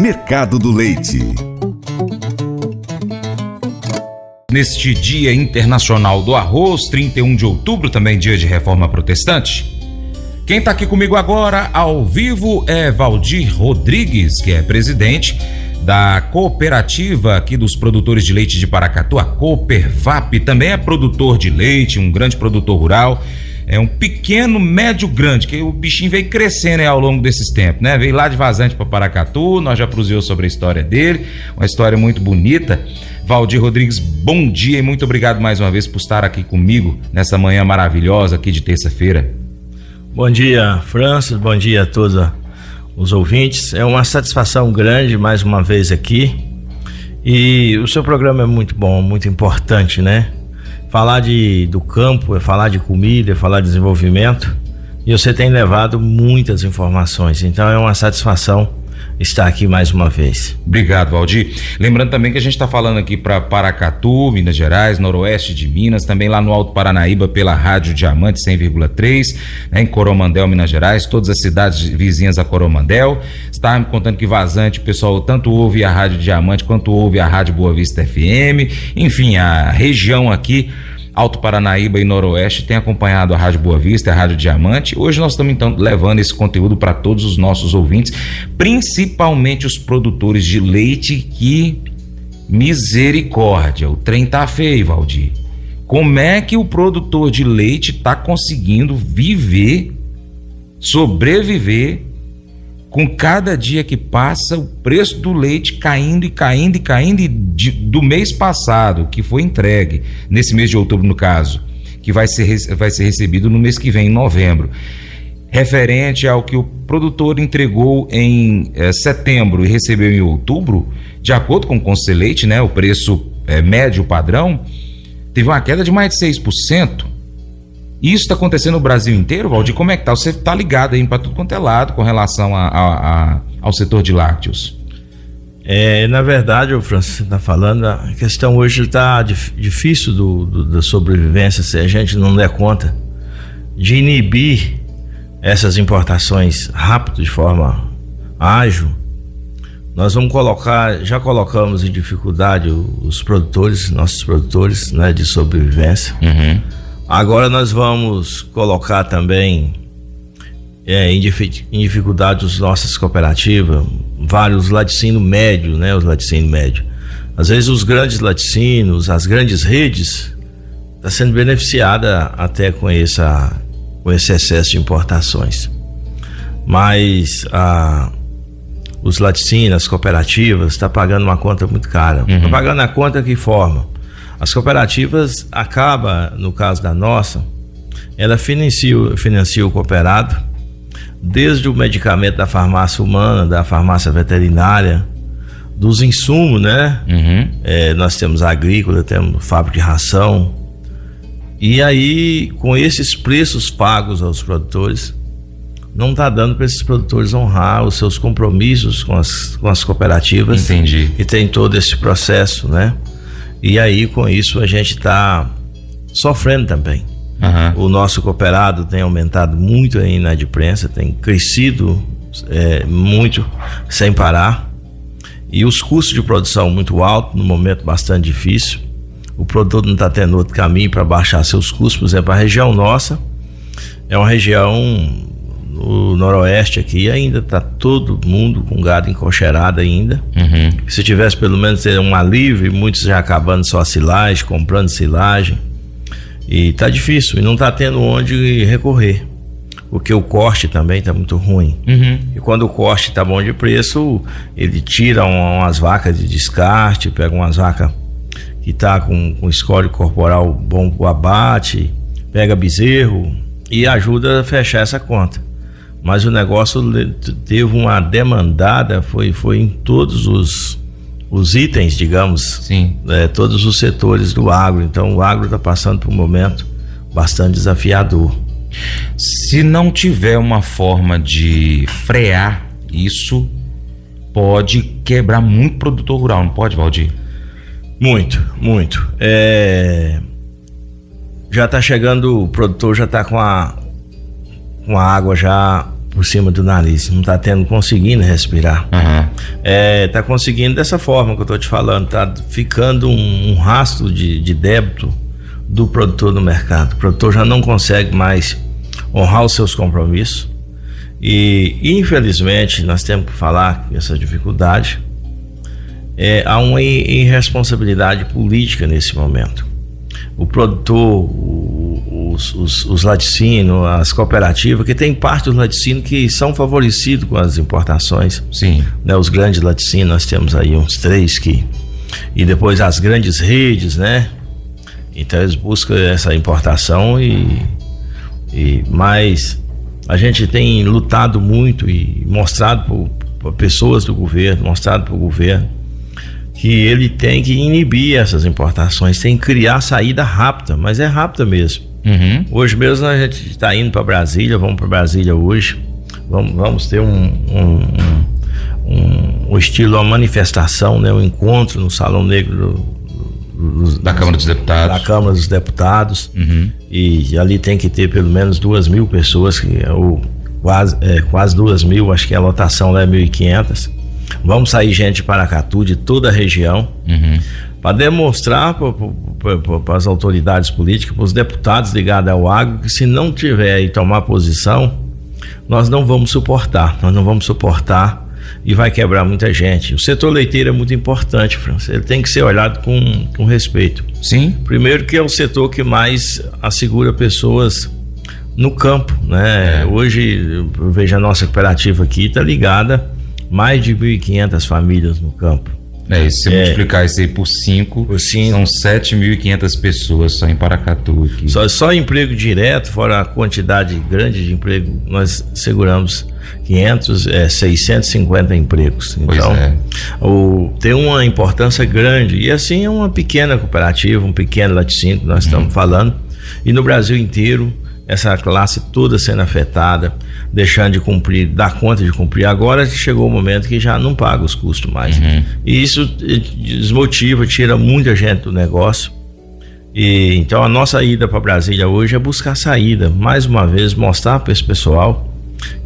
Mercado do Leite. Neste Dia Internacional do Arroz, 31 de outubro, também dia de reforma protestante. Quem está aqui comigo agora, ao vivo, é Valdir Rodrigues, que é presidente da cooperativa aqui dos produtores de leite de Paracatu, a Coopervap, também é produtor de leite, um grande produtor rural é um pequeno, médio, grande, que o bichinho veio crescendo ao longo desses tempos, né? Veio lá de Vazante para Paracatu, nós já prosseguimos sobre a história dele, uma história muito bonita. Valdir Rodrigues, bom dia e muito obrigado mais uma vez por estar aqui comigo nessa manhã maravilhosa aqui de terça-feira. Bom dia, Francis, bom dia a todos os ouvintes. É uma satisfação grande mais uma vez aqui. E o seu programa é muito bom, muito importante, né? Falar de, do campo, é falar de comida, é falar de desenvolvimento. E você tem levado muitas informações. Então é uma satisfação estar aqui mais uma vez. Obrigado, Valdir. Lembrando também que a gente está falando aqui para Paracatu, Minas Gerais, noroeste de Minas, também lá no Alto Paranaíba pela Rádio Diamante 100,3, né, em Coromandel, Minas Gerais, todas as cidades vizinhas a Coromandel. Está me contando que vazante, pessoal tanto ouve a Rádio Diamante quanto ouve a Rádio Boa Vista FM. Enfim, a região aqui Alto Paranaíba e Noroeste tem acompanhado a Rádio Boa Vista, a Rádio Diamante. Hoje nós estamos então levando esse conteúdo para todos os nossos ouvintes, principalmente os produtores de leite que misericórdia, o trem tá feio, Valdir. Como é que o produtor de leite está conseguindo viver, sobreviver com cada dia que passa, o preço do leite caindo e caindo e caindo, e de, do mês passado, que foi entregue, nesse mês de outubro, no caso, que vai ser, vai ser recebido no mês que vem, em novembro. Referente ao que o produtor entregou em é, setembro e recebeu em outubro, de acordo com o Conselheite, né, o preço é, médio padrão, teve uma queda de mais de 6%. Isso está acontecendo no Brasil inteiro, Valdir? Como é que tá? Você está ligado aí para tudo quanto é lado com relação a, a, a, ao setor de lácteos? É, na verdade, o Francisco está falando, a questão hoje está difícil do, do, da sobrevivência se a gente não der conta de inibir essas importações rápido, de forma ágil. Nós vamos colocar, já colocamos em dificuldade os produtores, nossos produtores né, de sobrevivência. Uhum Agora nós vamos colocar também é, em, dificuldade as nossas cooperativas, vários laticínios médio, né? Os laticínios médio. Às vezes os grandes laticínios, as grandes redes, está sendo beneficiada até com, essa, com esse excesso de importações. Mas a, os laticínios, as cooperativas, está pagando uma conta muito cara. Está uhum. pagando a conta que forma as cooperativas acaba, no caso da nossa, ela financia, financia o cooperado, desde o medicamento da farmácia humana, da farmácia veterinária, dos insumos, né? Uhum. É, nós temos agrícola, temos fábrica de ração. E aí, com esses preços pagos aos produtores, não está dando para esses produtores honrar os seus compromissos com as, com as cooperativas. Entendi. E tem todo esse processo, né? E aí, com isso, a gente está sofrendo também. Uhum. O nosso cooperado tem aumentado muito aí na prensa, tem crescido é, muito sem parar. E os custos de produção muito altos, no momento bastante difícil. O produtor não está tendo outro caminho para baixar seus custos. Por exemplo, a região nossa é uma região no noroeste aqui ainda está todo mundo com gado encocherado ainda. Uhum. Se tivesse pelo menos um alívio, muitos já acabando só silagem, comprando silagem. E tá difícil, e não tá tendo onde recorrer. Porque o corte também tá muito ruim. Uhum. E quando o corte tá bom de preço, ele tira umas vacas de descarte, pega umas vacas que tá com, com corporal bom pro abate, pega bezerro e ajuda a fechar essa conta mas o negócio teve uma demandada, foi, foi em todos os, os itens, digamos, Sim. É, todos os setores do agro. Então o agro está passando por um momento bastante desafiador. Se não tiver uma forma de frear isso, pode quebrar muito produtor rural, não pode, Valdir? Muito, muito. É... Já está chegando, o produtor já está com a, com a água já por cima do nariz, não está tendo conseguindo respirar. Uhum. É, tá conseguindo dessa forma que eu estou te falando, tá ficando um, um rastro de, de, débito do produtor no mercado. O produtor já não consegue mais honrar os seus compromissos e infelizmente nós temos que falar essa dificuldade. É, há uma irresponsabilidade política nesse momento. O produtor, o, os, os, os laticínios, as cooperativas, que tem parte dos laticínios que são favorecidos com as importações. Sim. Né, os grandes laticínios, nós temos aí uns três que. E depois as grandes redes, né? Então eles buscam essa importação e. e mais a gente tem lutado muito e mostrado para pessoas do governo, mostrado para o governo, que ele tem que inibir essas importações, tem que criar saída rápida, mas é rápida mesmo. Uhum. Hoje mesmo a gente está indo para Brasília, vamos para Brasília hoje, vamos, vamos ter um, um, um, um, estilo, uma manifestação, né, um encontro no Salão Negro da Câmara dos Deputados. Da Câmara dos Deputados. Uhum. E, ali tem que ter pelo menos duas mil pessoas, que, é ou quase, é, quase duas mil, acho que a lotação lá é 1.500. Vamos sair gente de Paracatu, de toda a região, uhum. para demonstrar para as autoridades políticas, para os deputados ligados ao agro, que se não tiver e tomar posição, nós não vamos suportar, nós não vamos suportar e vai quebrar muita gente. O setor leiteiro é muito importante, França. Ele tem que ser olhado com, com respeito. Sim. Primeiro que é o setor que mais assegura pessoas no campo, né? É. Hoje, eu vejo a nossa cooperativa aqui, está ligada mais de 1.500 famílias no campo. É, e se você é, multiplicar isso aí por 5, são 7.500 pessoas só em Paracatu aqui. Só, só emprego direto, fora a quantidade grande de emprego, nós seguramos 500, é, 650 empregos. Então, é. o, tem uma importância grande. E assim é uma pequena cooperativa, um pequeno laticínio que nós uhum. estamos falando. E no Brasil inteiro, essa classe toda sendo afetada, deixando de cumprir, dar conta de cumprir. Agora chegou o momento que já não paga os custos mais. Uhum. E isso desmotiva, tira muita gente do negócio. E então a nossa ida para Brasília hoje é buscar saída, mais uma vez mostrar para esse pessoal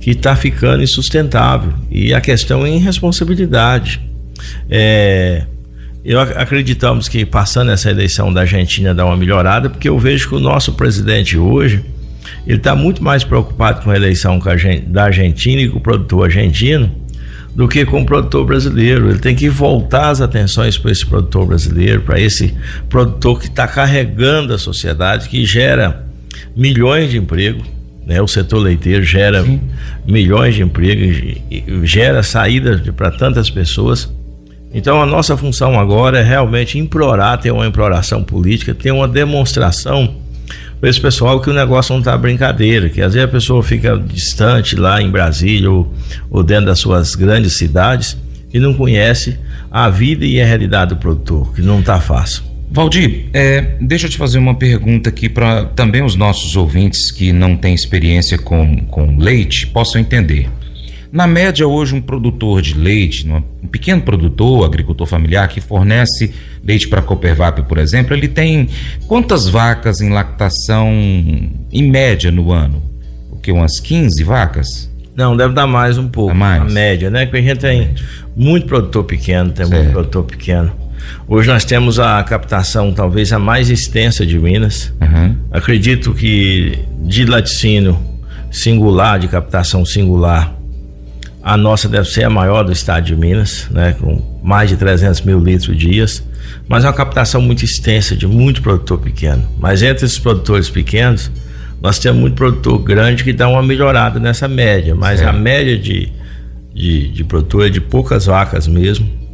que está ficando insustentável. E a questão é irresponsabilidade. É, eu acreditamos que passando essa eleição da Argentina dá uma melhorada, porque eu vejo que o nosso presidente hoje ele está muito mais preocupado com a eleição da Argentina e com o produtor argentino do que com o produtor brasileiro. Ele tem que voltar as atenções para esse produtor brasileiro, para esse produtor que está carregando a sociedade, que gera milhões de empregos né? O setor leiteiro gera Sim. milhões de empregos, gera saída para tantas pessoas. Então a nossa função agora é realmente implorar, ter uma imploração política, ter uma demonstração esse pessoal que o negócio não está brincadeira, que às vezes a pessoa fica distante lá em Brasília ou, ou dentro das suas grandes cidades e não conhece a vida e a realidade do produtor, que não está fácil. Valdir, é, deixa eu te fazer uma pergunta aqui para também os nossos ouvintes que não têm experiência com, com leite possam entender. Na média, hoje, um produtor de leite, um pequeno produtor, agricultor familiar que fornece leite para a Coopervap, por exemplo, ele tem quantas vacas em lactação em média no ano? O que, umas 15 vacas? Não, deve dar mais um pouco. mais? A média, né? Porque a gente tem muito produtor pequeno, tem certo. muito produtor pequeno. Hoje nós temos a captação talvez a mais extensa de Minas. Uhum. Acredito que de laticínio singular, de captação singular, a nossa deve ser a maior do estado de Minas, né, com mais de 300 mil litros dias. Mas é uma captação muito extensa de muito produtor pequeno. Mas entre esses produtores pequenos, nós temos muito produtor grande que dá uma melhorada nessa média. Mas a média de, de, de produtor é de poucas vacas mesmo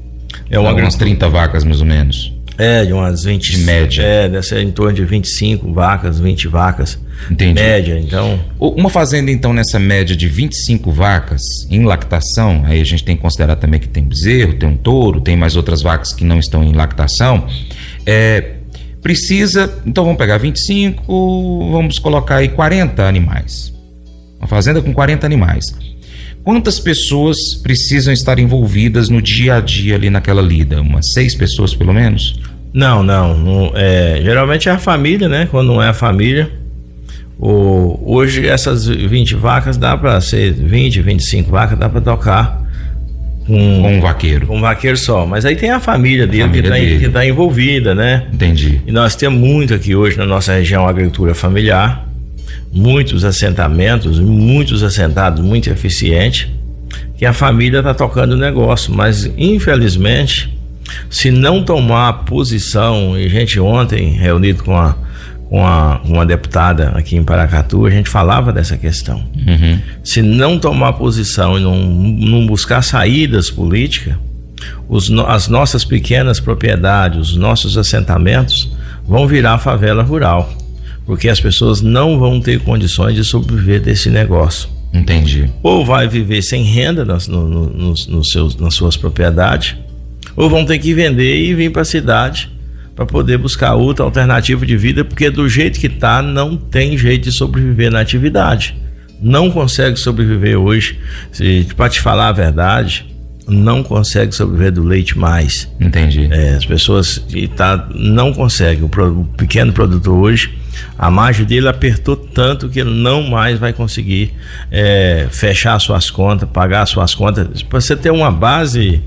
é uma umas 30 vacas, mais ou menos. É, de umas 20. De média. É, ser em torno de 25 vacas, 20 vacas. Entendi. Média, então. Uma fazenda, então, nessa média de 25 vacas em lactação, aí a gente tem que considerar também que tem bezerro, tem um touro, tem mais outras vacas que não estão em lactação. É, precisa. Então vamos pegar 25, vamos colocar aí 40 animais. Uma fazenda com 40 animais. Quantas pessoas precisam estar envolvidas no dia a dia ali naquela lida? Umas seis pessoas pelo menos? Não, não. não é, geralmente é a família, né? Quando não é a família, O, hoje essas 20 vacas dá para ser 20, 25 vacas, dá para tocar com, com um vaqueiro. Com um vaqueiro só. Mas aí tem a família dele, família que, está tá envolvida, né? Entendi. E nós temos muito aqui hoje na nossa região agricultura familiar, muitos assentamentos, muitos assentados muito eficientes, que a família está tocando o negócio. Mas infelizmente, se não tomar posição, e a gente ontem reunido com a com a, uma deputada aqui em Paracatu, a gente falava dessa questão. Uhum. Se não tomar posição e não, não buscar saídas políticas, os, as nossas pequenas propriedades, os nossos assentamentos vão virar favela rural, porque as pessoas não vão ter condições de sobreviver desse negócio. Entendi. Ou vai viver sem renda nas, no, no, seus, nas suas propriedades, ou vão ter que vender e vir para a cidade para poder buscar outra alternativa de vida, porque do jeito que está não tem jeito de sobreviver na atividade. Não consegue sobreviver hoje. Para te falar a verdade, não consegue sobreviver do leite mais. Entendi. É, as pessoas tá, não conseguem. O, o, pequeno produtor hoje, a margem dele apertou tanto que ele não mais vai conseguir é, fechar suas contas, pagar suas contas. Para você ter uma base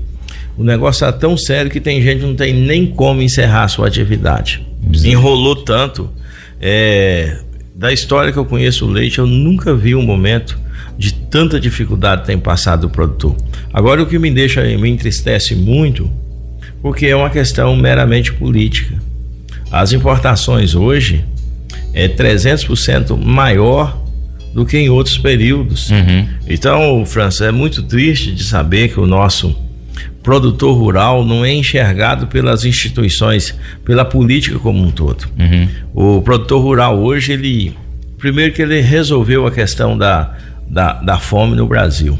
o negócio está tão sério que tem gente que não tem nem como encerrar a sua atividade. Enrolou tanto. É, da história que eu conheço o leite, eu nunca vi um momento de tanta dificuldade que tem passado o produtor. Agora o que me deixa, me entristece muito, porque é uma questão meramente política. As importações hoje é 300% maior do que em outros períodos. Uhum. Então, França, é muito triste de saber que o nosso produtor rural não é enxergado pelas instituições, pela política como um todo. Uhum. O produtor rural hoje, ele. Primeiro que ele resolveu a questão da, da, da fome no Brasil.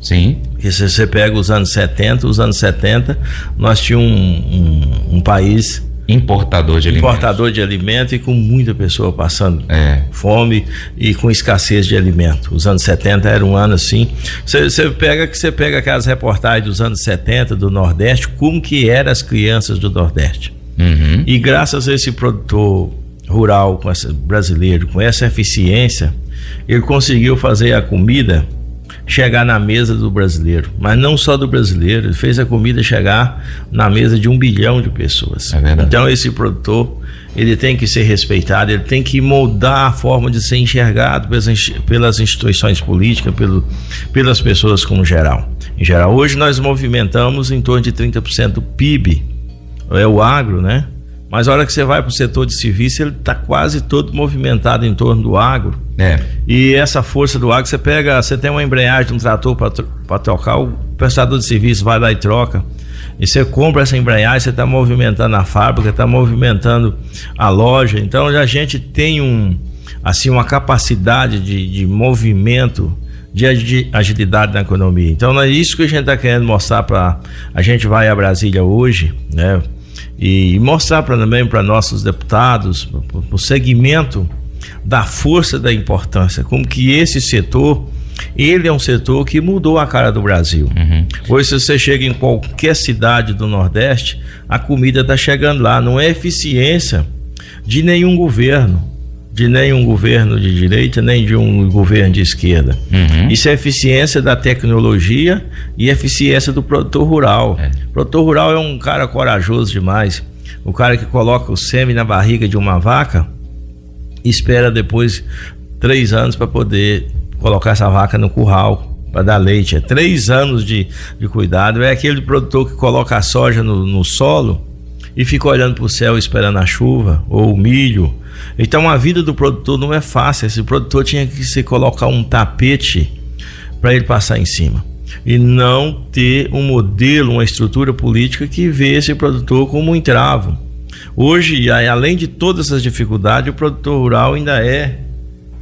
Sim. Porque se você pega os anos 70, os anos 70, nós tínhamos um, um, um país Importador de alimentos. Importador de alimento e com muita pessoa passando é. fome e com escassez de alimento. Os anos 70 era um ano assim. Você pega que você pega aquelas reportagens dos anos 70 do Nordeste, como que eram as crianças do Nordeste. Uhum. E graças a esse produtor rural com essa, brasileiro, com essa eficiência, ele conseguiu fazer a comida chegar na mesa do brasileiro, mas não só do brasileiro, ele fez a comida chegar na mesa de um bilhão de pessoas. É então esse produtor ele tem que ser respeitado, ele tem que moldar a forma de ser enxergado pelas, instituições políticas, pelo, pelas pessoas como geral. Em geral, hoje nós movimentamos em torno de 30% do PIB, é o agro, né? Mas a hora que você vai para o setor de serviço, ele está quase todo movimentado em torno do agro. É. E essa força do agro, você pega, você tem uma embreagem de um trator para trocar, o prestador de serviço vai lá e troca. E você compra essa embreagem, você está movimentando a fábrica, está movimentando a loja. Então a gente tem um, assim, uma capacidade de, de movimento de agilidade na economia. Então é isso que a gente está querendo mostrar para a gente vai a Brasília hoje, né? E mostrar pra, também para nossos deputados, o segmento da força da importância, como que esse setor ele é um setor que mudou a cara do Brasil. Uhum. Hoje, se você chega em qualquer cidade do Nordeste, a comida está chegando lá. Não é eficiência de nenhum governo de nenhum governo de direita, nem de um governo de esquerda. Uhum. Isso é eficiência da tecnologia e eficiência do produtor rural. É. O produtor rural é um cara corajoso demais. O cara que coloca o sêmen na barriga de uma vaca espera depois três anos para poder colocar essa vaca no curral para dar leite. É três anos de, de cuidado. É aquele produtor que coloca a soja no, no solo e fica olhando para o céu esperando a chuva, ou o milho. Então a vida do produtor não é fácil. Esse produtor tinha que se colocar um tapete para ele passar em cima. E não ter um modelo, uma estrutura política que vê esse produtor como um entravo. Hoje, além de todas essas dificuldades, o produtor rural ainda é,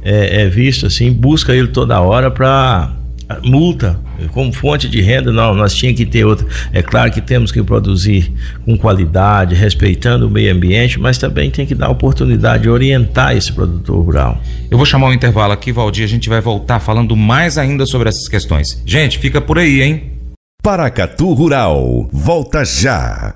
é, é visto assim, busca ele toda hora para multa como fonte de renda, não, nós tínhamos que ter outra. É claro que temos que produzir com qualidade, respeitando o meio ambiente, mas também tem que dar oportunidade de orientar esse produtor rural. Eu vou chamar um intervalo aqui, Valdir, a gente vai voltar falando mais ainda sobre essas questões. Gente, fica por aí, hein? Paracatu Rural, volta já.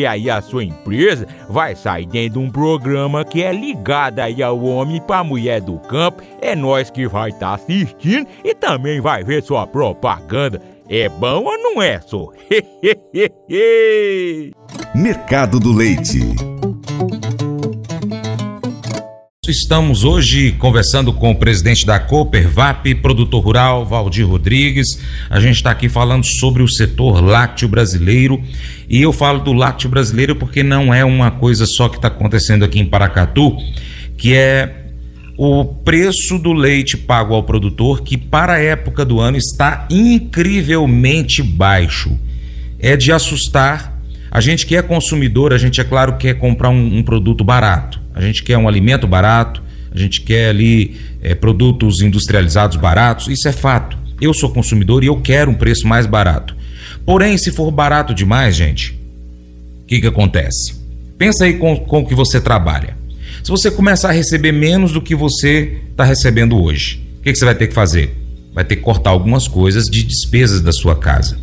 aí a sua empresa vai sair dentro de um programa que é ligado aí ao homem para mulher do campo. É nós que vai estar tá assistindo e também vai ver sua propaganda. É bom ou não é, só? Mercado do Leite. Estamos hoje conversando com o presidente da Coopervap, produtor rural, Valdir Rodrigues. A gente está aqui falando sobre o setor lácteo brasileiro. E eu falo do lácteo brasileiro porque não é uma coisa só que está acontecendo aqui em Paracatu, que é o preço do leite pago ao produtor, que para a época do ano está incrivelmente baixo. É de assustar. A gente que é consumidor, a gente é claro quer comprar um, um produto barato. A gente quer um alimento barato, a gente quer ali é, produtos industrializados baratos, isso é fato. Eu sou consumidor e eu quero um preço mais barato. Porém, se for barato demais, gente, o que, que acontece? Pensa aí com, com o que você trabalha. Se você começar a receber menos do que você está recebendo hoje, o que, que você vai ter que fazer? Vai ter que cortar algumas coisas de despesas da sua casa.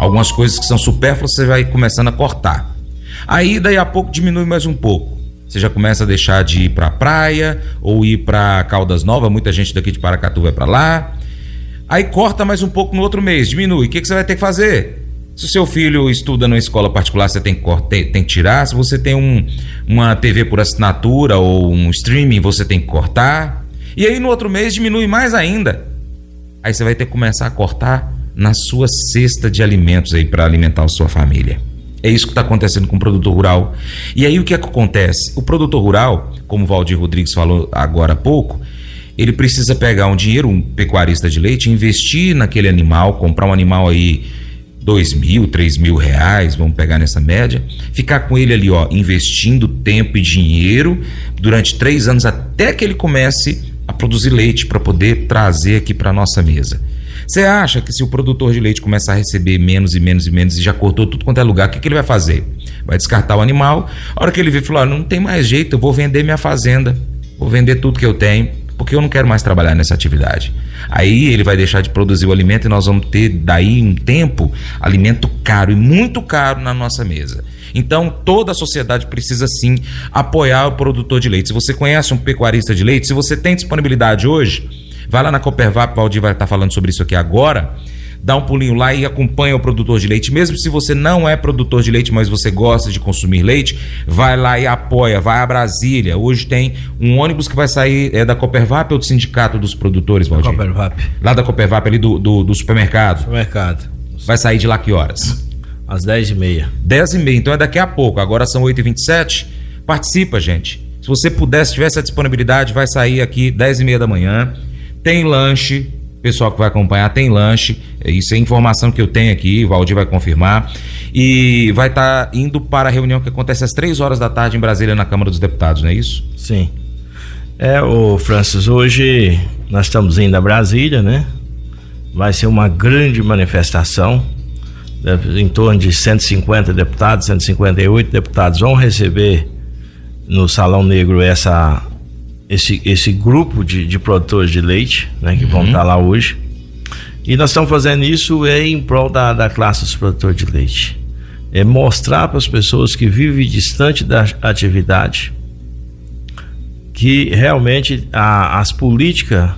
Algumas coisas que são supérfluas você vai começando a cortar. Aí daí a pouco diminui mais um pouco. Você já começa a deixar de ir para a praia ou ir para Caldas Novas, muita gente daqui de Paracatu vai para lá. Aí corta mais um pouco no outro mês, diminui. O que, que você vai ter que fazer? Se o seu filho estuda numa escola particular, você tem que, tem, tem que tirar. Se você tem um, uma TV por assinatura ou um streaming, você tem que cortar. E aí no outro mês diminui mais ainda. Aí você vai ter que começar a cortar na sua cesta de alimentos aí para alimentar a sua família. É isso que está acontecendo com o produtor rural. E aí o que, é que acontece? O produtor rural, como o Valdir Rodrigues falou agora há pouco, ele precisa pegar um dinheiro, um pecuarista de leite, investir naquele animal, comprar um animal aí dois mil, três mil reais, vamos pegar nessa média, ficar com ele ali, ó, investindo tempo e dinheiro durante três anos até que ele comece a produzir leite para poder trazer aqui para nossa mesa. Você acha que se o produtor de leite começar a receber menos e menos e menos e já cortou tudo quanto é lugar, o que, que ele vai fazer? Vai descartar o animal. A hora que ele vir falar, não tem mais jeito, eu vou vender minha fazenda, vou vender tudo que eu tenho porque eu não quero mais trabalhar nessa atividade. Aí ele vai deixar de produzir o alimento e nós vamos ter daí um tempo alimento caro e muito caro na nossa mesa. Então toda a sociedade precisa sim apoiar o produtor de leite. Se você conhece um pecuarista de leite, se você tem disponibilidade hoje, vai lá na Coopervap, Valdir vai estar falando sobre isso aqui agora dá um pulinho lá e acompanha o produtor de leite. Mesmo se você não é produtor de leite, mas você gosta de consumir leite, vai lá e apoia, vai a Brasília. Hoje tem um ônibus que vai sair é da Coopervap ou do Sindicato dos Produtores, Valdir? Coopervap. Lá da Coopervap, ali do, do, do supermercado. Supermercado. Vai sair de lá que horas? Às 10h30. 10h30, então é daqui a pouco. Agora são 8h27. Participa, gente. Se você puder, se tiver essa disponibilidade, vai sair aqui 10h30 da manhã. Tem lanche, pessoal que vai acompanhar tem lanche, isso é informação que eu tenho aqui, o Valdir vai confirmar. E vai estar tá indo para a reunião que acontece às três horas da tarde em Brasília, na Câmara dos Deputados, não é isso? Sim. É, o Francis, hoje nós estamos indo a Brasília, né? Vai ser uma grande manifestação. Né? Em torno de 150 deputados, 158 deputados vão receber no Salão Negro essa esse, esse grupo de, de produtores de leite, né, que uhum. vão estar lá hoje. E nós estamos fazendo isso em prol da, da classe dos produtores de leite. É mostrar para as pessoas que vivem distante da atividade que realmente a, as políticas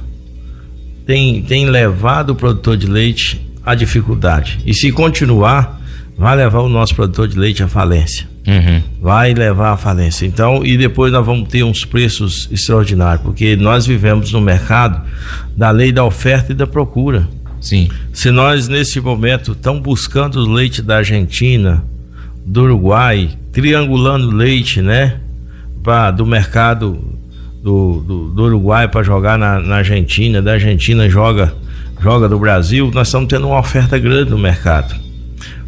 têm, têm levado o produtor de leite à dificuldade. E se continuar, vai levar o nosso produtor de leite à falência. Uhum. Vai levar à falência. Então, e depois nós vamos ter uns preços extraordinários, porque nós vivemos no mercado da lei da oferta e da procura. Sim. Se nós, nesse momento, estamos buscando o leite da Argentina, do Uruguai, triangulando leite, né? Pra, do mercado do, do, do Uruguai para jogar na, na Argentina, da Argentina joga, joga do Brasil, nós estamos tendo uma oferta grande no mercado.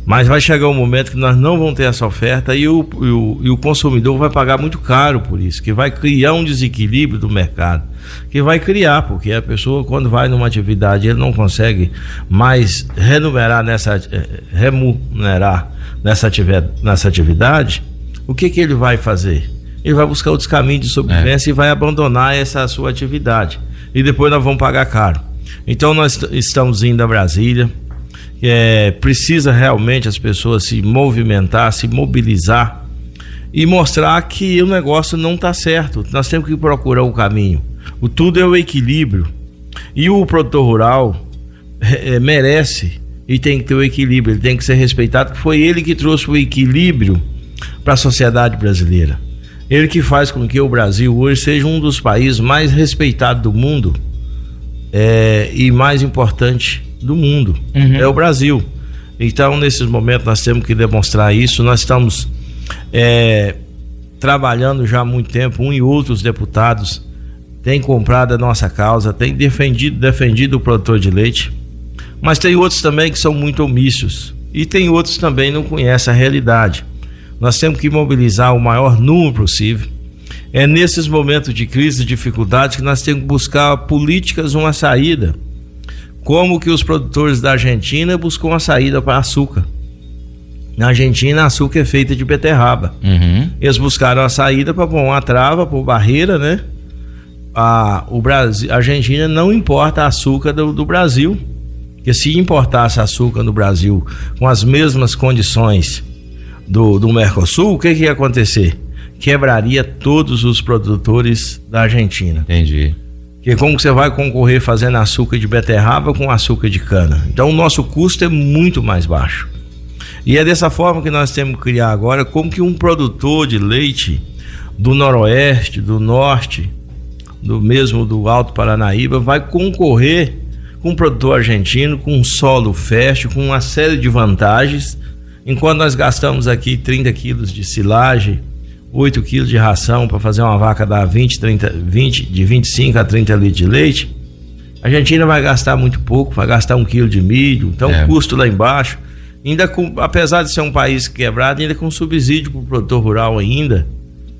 Mas vai chegar um momento que nós não vamos ter essa oferta e o, e o, e o consumidor vai pagar muito caro por isso, que vai criar um desequilíbrio do mercado, que vai criar, porque a pessoa quando vai numa atividade ele não consegue mais remunerar nessa, eh, remunerar nessa, atividade, nessa atividade, o que, que ele vai fazer? Ele vai buscar outros caminhos de sobrevivência é. e vai abandonar essa sua atividade. E depois nós vamos pagar caro. Então nós estamos indo a Brasília, é, precisa realmente as pessoas se movimentar, se mobilizar e mostrar que o negócio não está certo. Nós temos que procurar o caminho. O tudo é o equilíbrio. E o produtor rural é, é merece e tem que ter o equilíbrio, ele tem que ser respeitado. Foi ele que trouxe o equilíbrio para a sociedade brasileira. Ele que faz com que o Brasil hoje seja um dos países mais respeitados do mundo é, e mais importante do mundo. Uhum. É o Brasil. Então, nesses momentos, nós temos que demonstrar isso. Nós estamos é, trabalhando já há muito tempo, um e outros deputados têm comprado a nossa causa, têm defendido, defendido o produtor de leite. Mas tem outros também que são muito omissos. E tem outros também que não conhecem a realidade. Nós temos que mobilizar o maior número possível. É nesses momentos de crise e dificuldade que nós temos que buscar políticas, uma saída como que os produtores da Argentina buscam uma saída para açúcar. Na Argentina, açúcar é feita de beterraba. Uhum. Eles buscaram a saída para pôr uma trava, por barreira, né? A, o Brasil, a Argentina não importa açúcar do, do Brasil. Porque se importasse açúcar no Brasil com as mesmas condições do, do Mercosul, o que, que ia acontecer? Quebraria todos os produtores da Argentina. Entendi que como você vai concorrer fazendo açúcar de beterraba com açúcar de cana. Então o nosso custo é muito mais baixo. E é dessa forma que nós temos que criar agora como que um produtor de leite do noroeste, do norte, do mesmo do Alto Paranaíba vai concorrer com um produtor argentino com um solo fértil, com uma série de vantagens, enquanto nós gastamos aqui 30 quilos de silagem, 8 quilos de ração para fazer uma vaca dar 20, 30, 20, de 25 a 30 litros de leite, a Argentina vai gastar muito pouco, vai gastar um quilo de milho, então é. o custo lá embaixo, ainda com, apesar de ser um país quebrado, ainda com subsídio para o produtor rural ainda,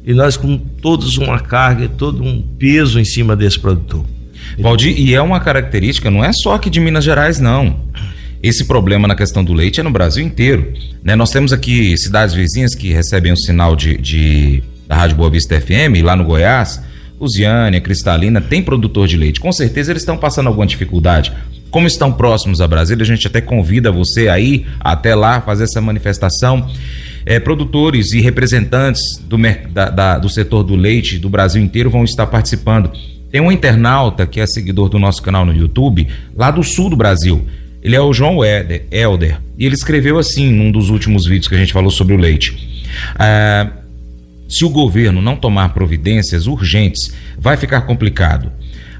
e nós com todos uma carga, todo um peso em cima desse produtor. Valdir, e é uma característica, não é só aqui de Minas Gerais, não. Esse problema na questão do leite é no Brasil inteiro. Né? Nós temos aqui cidades vizinhas que recebem o sinal de, de da Rádio Boa Vista FM, lá no Goiás. Lusiânia, Cristalina, tem produtor de leite. Com certeza eles estão passando alguma dificuldade. Como estão próximos a Brasília, a gente até convida você aí até lá fazer essa manifestação. É, produtores e representantes do, da, da, do setor do leite do Brasil inteiro vão estar participando. Tem um internauta que é seguidor do nosso canal no YouTube, lá do sul do Brasil. Ele é o João Elder, Elder e ele escreveu assim num dos últimos vídeos que a gente falou sobre o leite. Ah, se o governo não tomar providências urgentes, vai ficar complicado.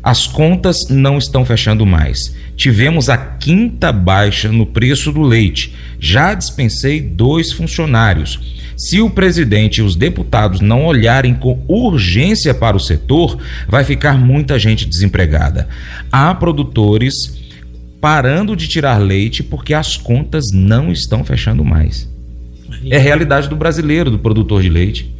As contas não estão fechando mais. Tivemos a quinta baixa no preço do leite. Já dispensei dois funcionários. Se o presidente e os deputados não olharem com urgência para o setor, vai ficar muita gente desempregada. Há produtores parando de tirar leite porque as contas não estão fechando mais. É a realidade do brasileiro, do produtor de leite.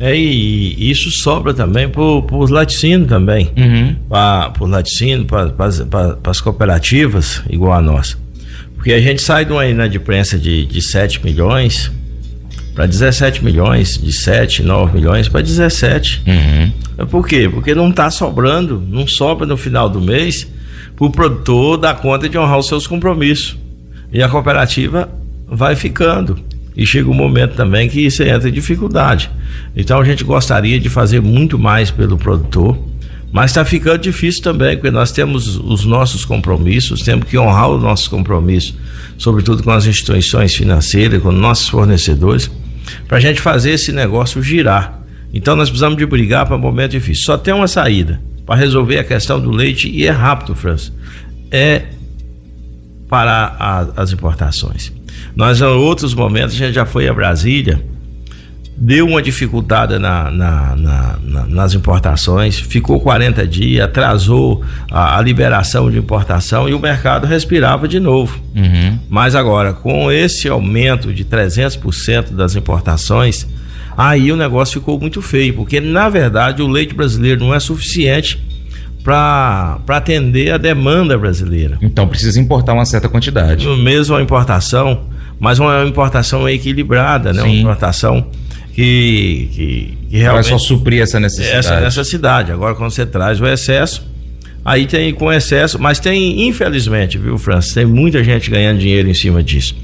É, e isso sobra também para os laticínios também. Uhum. Para os laticínios, para as cooperativas, igual a nossa. Porque a gente sai de uma inadimplência de, de 7 milhões para 17 milhões, de 7, 9 milhões para 17. Uhum. Por quê? Porque não está sobrando, não sobra no final do mês o produtor dar conta de honrar os seus compromissos. E a cooperativa vai ficando. E chega um momento também que isso entra em dificuldade. Então a gente gostaria de fazer muito mais pelo produtor, mas está ficando difícil também, porque nós temos os nossos compromissos, temos que honrar os nossos compromissos, sobretudo com as instituições financeiras, com nossos fornecedores, para a gente fazer esse negócio girar. Então nós precisamos de brigar para um momento difícil. Só tem uma saída para resolver a questão do leite e é rápido, França. É parar a, as importações. Nós, em outros momentos, a gente já foi a Brasília deu uma dificuldade na, na, na, nas importações, ficou 40 dias, atrasou a, a, liberação de importação e o mercado respirava de novo. Uhum. Mas agora, com esse aumento de 300% das importações, aí o negócio ficou muito feio, porque na verdade o leite brasileiro não é suficiente para atender a demanda brasileira. Então precisa importar uma certa quantidade. Mesmo a importação, mas uma importação equilibrada, né? Sim. Uma importação que, que, que realmente. Vai só suprir essa necessidade. Essa necessidade. Agora, quando você traz o excesso, aí tem com excesso, mas tem, infelizmente, viu, França, tem muita gente ganhando dinheiro em cima disso.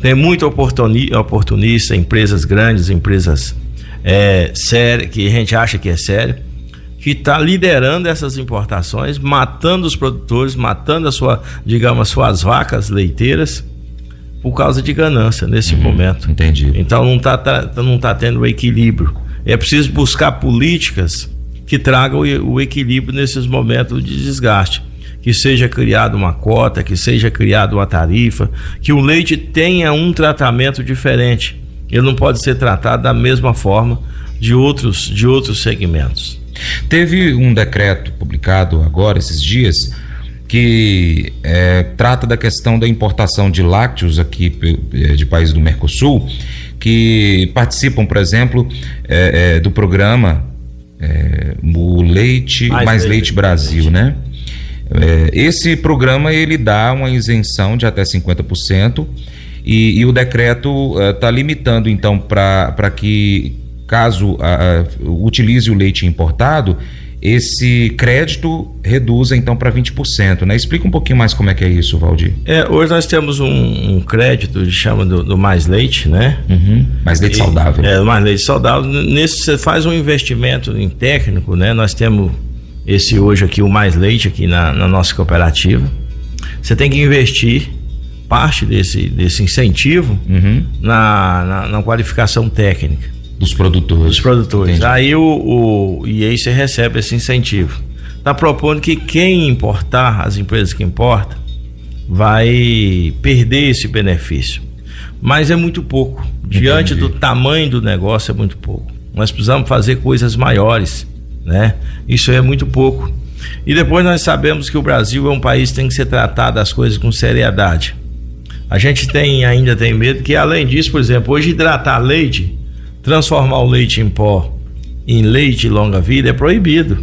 Tem muito oportunista, empresas grandes, empresas é, sérias, que a gente acha que é sério, que está liderando essas importações, matando os produtores, matando a sua, digamos, suas vacas leiteiras por causa de ganância nesse uhum, momento. Entendi. Então não está tá, não tá tendo equilíbrio. É preciso buscar políticas que tragam o, o equilíbrio nesses momentos de desgaste. Que seja criada uma cota, que seja criada uma tarifa, que o leite tenha um tratamento diferente. Ele não pode ser tratado da mesma forma de outros, de outros segmentos. Teve um decreto publicado agora, esses dias, que é, trata da questão da importação de lácteos aqui é, de países do Mercosul, que participam, por exemplo, é, é do programa é, o Leite Mais, Mais Leite, Leite, Brasil, leite. né? É, esse programa ele dá uma isenção de até 50% e, e o decreto está limitando então para que caso utilize o leite importado esse crédito reduza então para 20%, né? Explica um pouquinho mais como é que é isso, Valdir. É, hoje nós temos um, um crédito, que chama do, do, Mais Leite, né? Uhum. Mais Leite e, Saudável. É, Mais Leite Saudável. Nesse você faz um investimento em técnico, né? Nós temos esse hoje aqui, o Mais Leite, aqui na, na nossa cooperativa. Você tem que investir parte desse, desse incentivo uhum. na, na, na qualificação técnica. Dos produtores. Dos produtores. Entendi. Aí o, o, e aí você recebe esse incentivo. Está propondo que quem importar, as empresas que importam, vai perder esse benefício. Mas é muito pouco. Diante Entendi. do tamanho do negócio, é muito pouco. Nós precisamos fazer coisas maiores, né? Isso é muito pouco. E depois nós sabemos que o Brasil é um país que tem que ser tratado as coisas com seriedade. A gente tem ainda tem medo que além disso, por exemplo, hoje hidratar leite transformar o leite em pó em leite longa vida é proibido.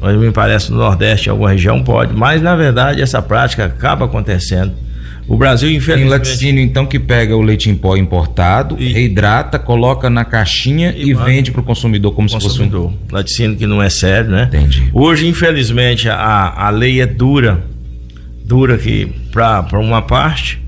Mas me parece no Nordeste, em alguma região pode, mas na verdade essa prática acaba acontecendo. O Brasil, infelizmente. Tem laticínio, então, que pega o leite em pó importado, e... reidrata, coloca na caixinha e, e vende para o consumidor como consumidor. se fosse um. Laticínio que não é sério, né? Entendi. Hoje, infelizmente, a, a lei é dura. Dura que para uma parte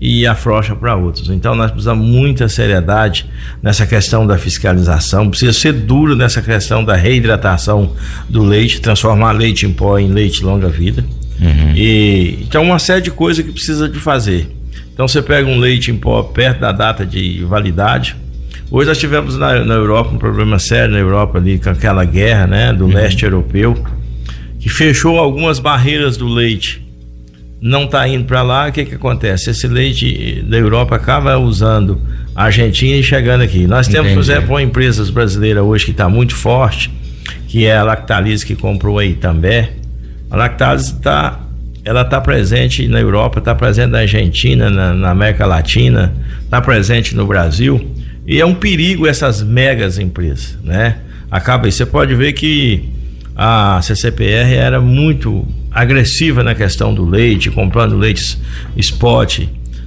e afrouxa para outros. Então nós precisamos muita seriedade nessa questão da fiscalização, precisa ser duro nessa questão da reidratação do leite, transformar leite em pó em leite longa vida. Uhum. E então uma série de coisas que precisa de fazer. Então você pega um leite em pó perto da data de validade. Hoje nós tivemos na, na Europa um problema sério na Europa ali com aquela guerra, né, do uhum. leste europeu, que fechou algumas barreiras do leite não está indo para lá, o que, que acontece? Esse leite da Europa acaba usando a Argentina e chegando aqui. Nós temos, Entendi. por exemplo, uma empresa brasileira hoje que está muito forte, que é a Lactalis, que comprou aí também. A Lactalis está ela está presente na Europa, está presente na Argentina, na, na América Latina, está presente no Brasil. E é um perigo essas megas empresas, né? Acaba, você pode ver que a CCPR era muito agressiva na questão do leite, comprando leite spot,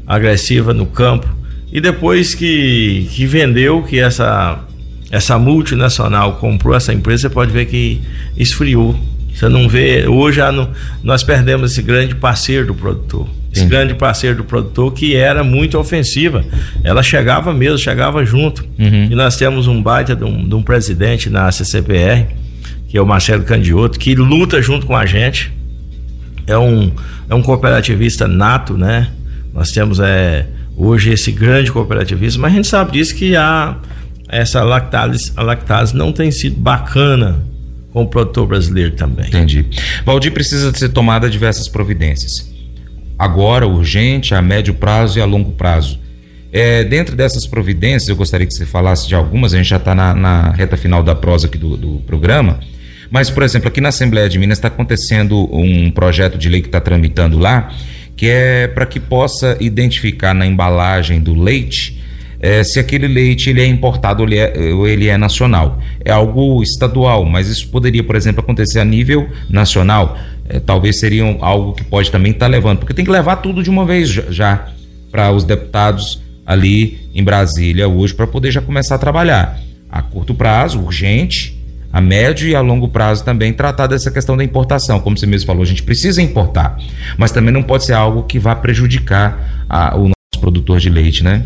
agressiva no campo. E depois que, que vendeu, que essa, essa multinacional comprou essa empresa, você pode ver que esfriou. Você não vê. Hoje já nós perdemos esse grande parceiro do produtor. Esse grande parceiro do produtor que era muito ofensiva. Ela chegava mesmo, chegava junto. Uhum. E nós temos um baita de um, de um presidente na CCPR, que é o Marcelo Candioto, que luta junto com a gente é um, é um cooperativista nato, né? Nós temos é, hoje esse grande cooperativismo, mas a gente sabe disso que a, essa lactase, a lactase não tem sido bacana com o produtor brasileiro também. Entendi. Valdir precisa ser tomada diversas providências. Agora, urgente, a médio prazo e a longo prazo. É, dentro dessas providências, eu gostaria que você falasse de algumas, a gente já está na, na, reta final da prosa aqui do, do programa. Mas, por exemplo, aqui na Assembleia de Minas está acontecendo um projeto de lei que está tramitando lá, que é para que possa identificar na embalagem do leite é, se aquele leite ele é importado ou ele é, ou ele é nacional. É algo estadual, mas isso poderia, por exemplo, acontecer a nível nacional. É, talvez seria algo que pode também estar tá levando, porque tem que levar tudo de uma vez já, já para os deputados ali em Brasília hoje para poder já começar a trabalhar. A curto prazo, urgente, a médio e a longo prazo também tratar dessa questão da importação. Como você mesmo falou, a gente precisa importar, mas também não pode ser algo que vá prejudicar a, o nosso produtor de leite, né?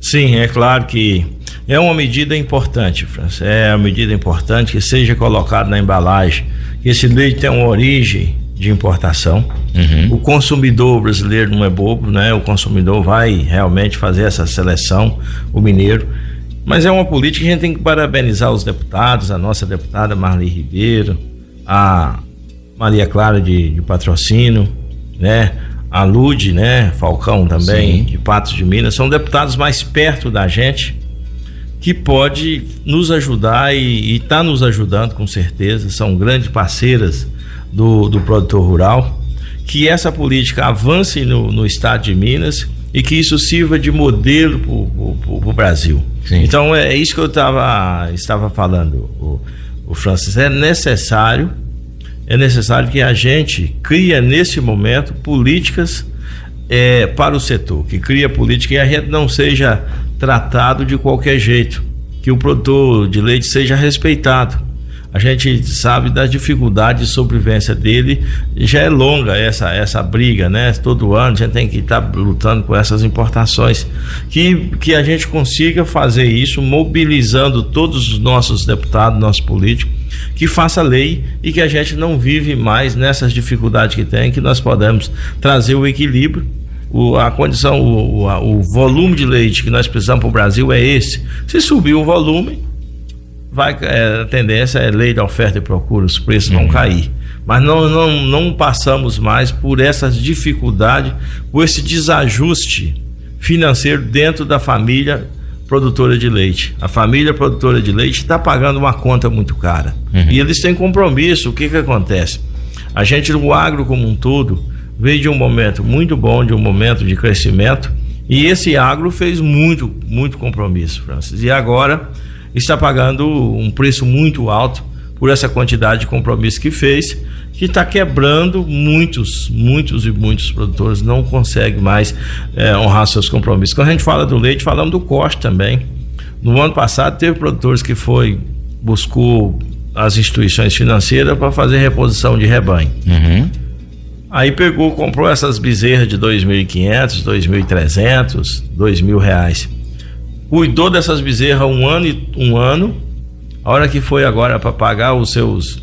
Sim, é claro que é uma medida importante, França. É uma medida importante que seja colocado na embalagem que esse leite tem uma origem de importação. Uhum. O consumidor brasileiro não é bobo, né? O consumidor vai realmente fazer essa seleção, o mineiro. Mas é uma política que a gente tem que parabenizar os deputados, a nossa deputada Marli Ribeiro, a Maria Clara de, de Patrocínio, né? a Lude, né, Falcão também, Sim. de Patos de Minas, são deputados mais perto da gente que pode nos ajudar e está nos ajudando com certeza, são grandes parceiras do, do produtor rural, que essa política avance no, no estado de Minas e que isso sirva de modelo para o Brasil. Sim. Então é, é, isso que eu tava, estava falando, o, o Francis, é necessário é necessário que a gente crie nesse momento políticas é, para o setor, que cria política e a gente não seja tratado de qualquer jeito, que o produtor de leite seja respeitado a gente sabe das dificuldades de sobrevivência dele. Já é longa essa, essa briga, né? Todo ano a gente tem que estar tá lutando com essas importações. Que, que a gente consiga fazer isso mobilizando todos os nossos deputados, nossos políticos, que faça lei e que a gente não vive mais nessas dificuldades que tem, que nós podemos trazer o equilíbrio o, a condição, o, o, volume de leite que nós precisamos para o Brasil é esse. Se subir o volume, vai, é, a tendência é lei da oferta e procura, os preços uhum. vão cair. Mas não, não, não passamos mais por essas dificuldades, por esse desajuste financeiro dentro da família produtora de leite. A família produtora de leite está pagando uma conta muito cara. Uhum. E eles têm compromisso. O que, que acontece? A gente, o agro como um todo, veio de um momento muito bom, de um momento de crescimento, e esse agro fez muito, muito compromisso, Francis. E agora está pagando um preço muito alto por essa quantidade de compromisso que fez, que está quebrando muitos, muitos e muitos produtores não conseguem mais é, honrar seus compromissos. Quando a gente fala do leite, falamos do corte também. No ano passado teve produtores que foi buscou as instituições financeiras para fazer reposição de rebanho. Uhum. Aí pegou, comprou essas bezerras de 2.500, 2.300, 2.000 reais cuidou dessas bezerras um ano e um ano. A hora que foi agora para pagar os seus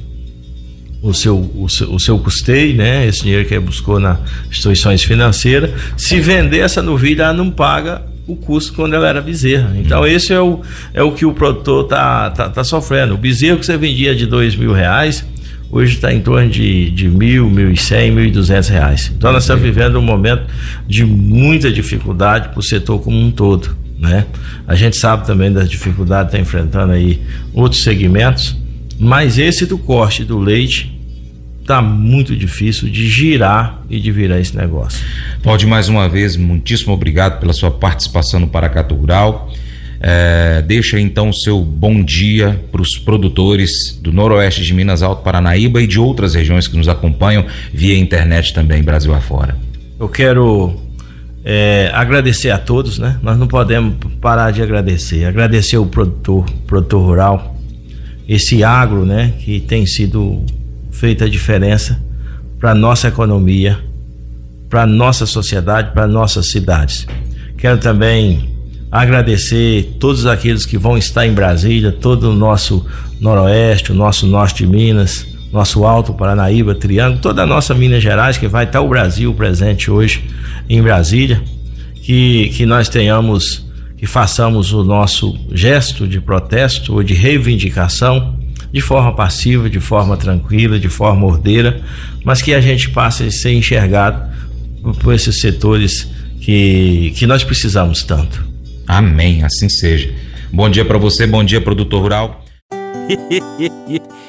o seu, o seu, o seu custeio, né? Esse dinheiro que ele buscou nas instituições financeiras. Se vender essa novilha, ela não paga o custo quando ela era bezerra. Então, esse é o, é o que o produtor tá, tá, tá sofrendo. O bezerro que você vendia de dois mil reais, hoje está em torno de, de mil, mil e cem, mil e duzentos reais. Então, nós estamos vivendo um momento de muita dificuldade para o setor como um todo né? A gente sabe também das dificuldades que está enfrentando aí outros segmentos, mas esse do corte do leite está muito difícil de girar e de virar esse negócio. Pode mais uma vez, muitíssimo obrigado pela sua participação no Paracato Rural. É, deixa então o seu bom dia para os produtores do Noroeste de Minas Alto Paranaíba e de outras regiões que nos acompanham via internet também, Brasil afora. Eu quero é, agradecer a todos, né? Nós não podemos parar de agradecer. Agradecer o produtor, produtor rural, esse agro, né? Que tem sido feita a diferença para nossa economia, para nossa sociedade, para nossas cidades. Quero também agradecer todos aqueles que vão estar em Brasília, todo o nosso noroeste, o nosso norte de Minas, nosso Alto Paranaíba, Triângulo, toda a nossa Minas Gerais, que vai estar o Brasil presente hoje em Brasília, que, que nós tenhamos, que façamos o nosso gesto de protesto ou de reivindicação de forma passiva, de forma tranquila, de forma ordeira, mas que a gente passe a ser enxergado por esses setores que, que nós precisamos tanto. Amém, assim seja. Bom dia para você, bom dia, produtor rural.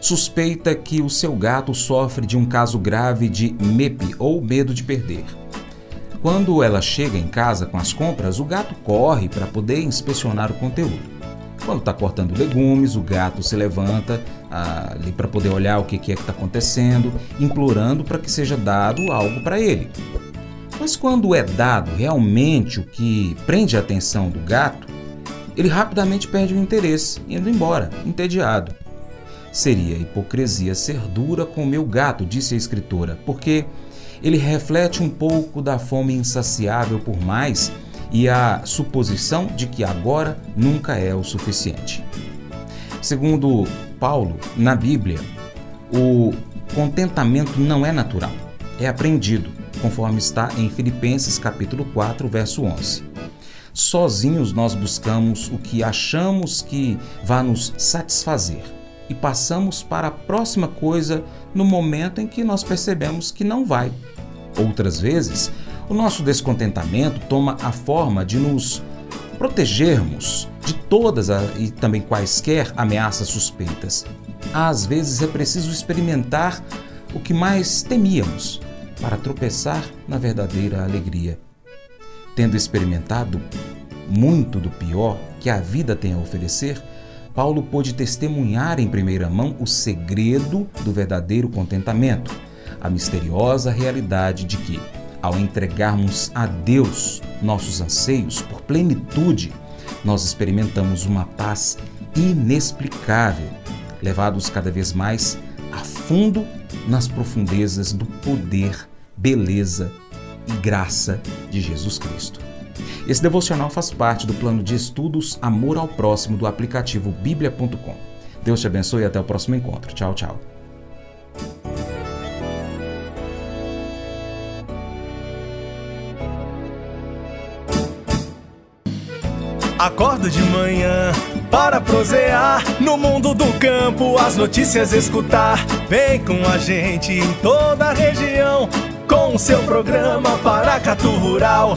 suspeita que o seu gato sofre de um caso grave de MEP ou medo de perder. Quando ela chega em casa com as compras, o gato corre para poder inspecionar o conteúdo. Quando está cortando legumes, o gato se levanta ah, ali para poder olhar o que, que é que está acontecendo, implorando para que seja dado algo para ele. Mas quando é dado realmente o que prende a atenção do gato, ele rapidamente perde o interesse, indo embora, entediado. Seria hipocrisia ser dura com o meu gato, disse a escritora, porque ele reflete um pouco da fome insaciável por mais e a suposição de que agora nunca é o suficiente. Segundo Paulo, na Bíblia, o contentamento não é natural, é aprendido, conforme está em Filipenses capítulo 4, verso 11. Sozinhos nós buscamos o que achamos que vai nos satisfazer e passamos para a próxima coisa no momento em que nós percebemos que não vai. Outras vezes, o nosso descontentamento toma a forma de nos protegermos de todas e também quaisquer ameaças suspeitas. Às vezes é preciso experimentar o que mais temíamos para tropeçar na verdadeira alegria. Tendo experimentado muito do pior que a vida tem a oferecer, Paulo pôde testemunhar em primeira mão o segredo do verdadeiro contentamento, a misteriosa realidade de que ao entregarmos a Deus nossos anseios por plenitude, nós experimentamos uma paz inexplicável, levados cada vez mais a fundo nas profundezas do poder, beleza e graça de Jesus Cristo. Esse devocional faz parte do plano de estudos Amor ao Próximo do aplicativo bíblia.com. Deus te abençoe e até o próximo encontro. Tchau, tchau. Acordo de manhã para prosear no mundo do campo, as notícias escutar. Vem com a gente em toda a região com o seu programa Paracatu Rural.